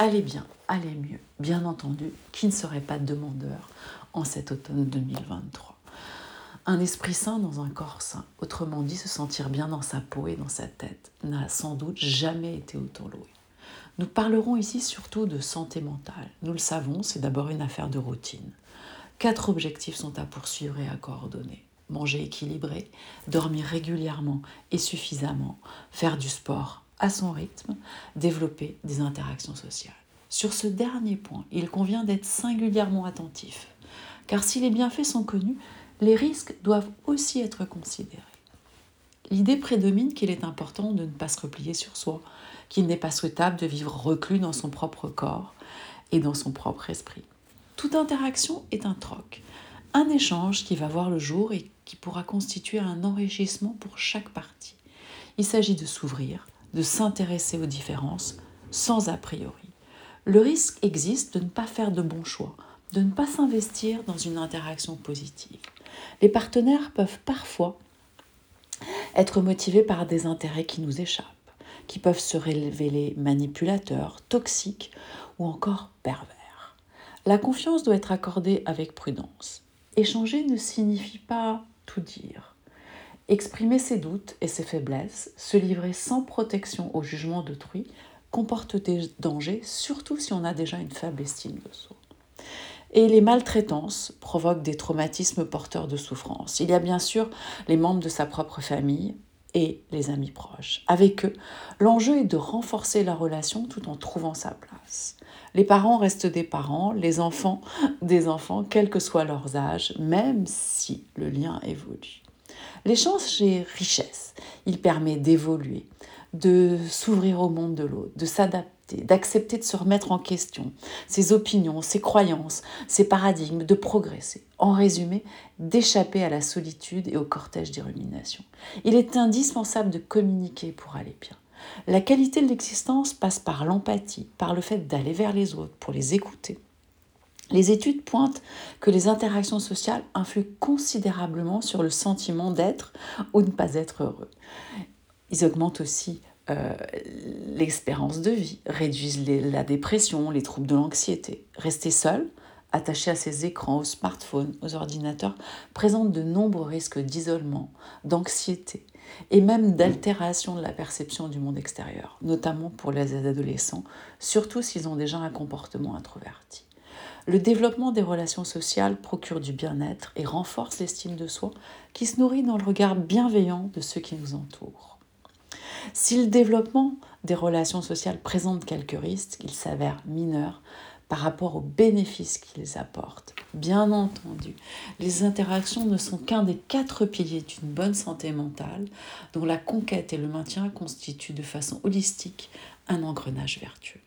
aller bien, aller mieux. Bien entendu, qui ne serait pas demandeur en cet automne 2023 un esprit sain dans un corps sain, autrement dit se sentir bien dans sa peau et dans sa tête, n'a sans doute jamais été autant loué. Nous parlerons ici surtout de santé mentale. Nous le savons, c'est d'abord une affaire de routine. Quatre objectifs sont à poursuivre et à coordonner. Manger équilibré, dormir régulièrement et suffisamment, faire du sport à son rythme, développer des interactions sociales. Sur ce dernier point, il convient d'être singulièrement attentif, car si les bienfaits sont connus, les risques doivent aussi être considérés. L'idée prédomine qu'il est important de ne pas se replier sur soi, qu'il n'est pas souhaitable de vivre reclus dans son propre corps et dans son propre esprit. Toute interaction est un troc, un échange qui va voir le jour et qui pourra constituer un enrichissement pour chaque partie. Il s'agit de s'ouvrir, de s'intéresser aux différences sans a priori. Le risque existe de ne pas faire de bons choix, de ne pas s'investir dans une interaction positive. Les partenaires peuvent parfois être motivés par des intérêts qui nous échappent, qui peuvent se révéler manipulateurs, toxiques ou encore pervers. La confiance doit être accordée avec prudence. Échanger ne signifie pas tout dire. Exprimer ses doutes et ses faiblesses, se livrer sans protection au jugement d'autrui, comporte des dangers, surtout si on a déjà une faible estime de soi. Et les maltraitances provoquent des traumatismes porteurs de souffrance. Il y a bien sûr les membres de sa propre famille et les amis proches. Avec eux, l'enjeu est de renforcer la relation tout en trouvant sa place. Les parents restent des parents, les enfants des enfants, quel que soit leur âge, même si le lien évolue. L'échange est richesse. Il permet d'évoluer, de s'ouvrir au monde de l'autre, de s'adapter, d'accepter de se remettre en question, ses opinions, ses croyances, ses paradigmes, de progresser. En résumé, d'échapper à la solitude et au cortège des ruminations. Il est indispensable de communiquer pour aller bien. La qualité de l'existence passe par l'empathie, par le fait d'aller vers les autres, pour les écouter. Les études pointent que les interactions sociales influent considérablement sur le sentiment d'être ou ne pas être heureux. Ils augmentent aussi euh, l'espérance de vie, réduisent la dépression, les troubles de l'anxiété. Rester seul, attaché à ses écrans, aux smartphones, aux ordinateurs, présente de nombreux risques d'isolement, d'anxiété et même d'altération de la perception du monde extérieur, notamment pour les adolescents, surtout s'ils ont déjà un comportement introverti. Le développement des relations sociales procure du bien-être et renforce l'estime de soi qui se nourrit dans le regard bienveillant de ceux qui nous entourent. Si le développement des relations sociales présente quelques risques, il s'avère mineur par rapport aux bénéfices qu'ils apportent. Bien entendu, les interactions ne sont qu'un des quatre piliers d'une bonne santé mentale, dont la conquête et le maintien constituent de façon holistique un engrenage vertueux.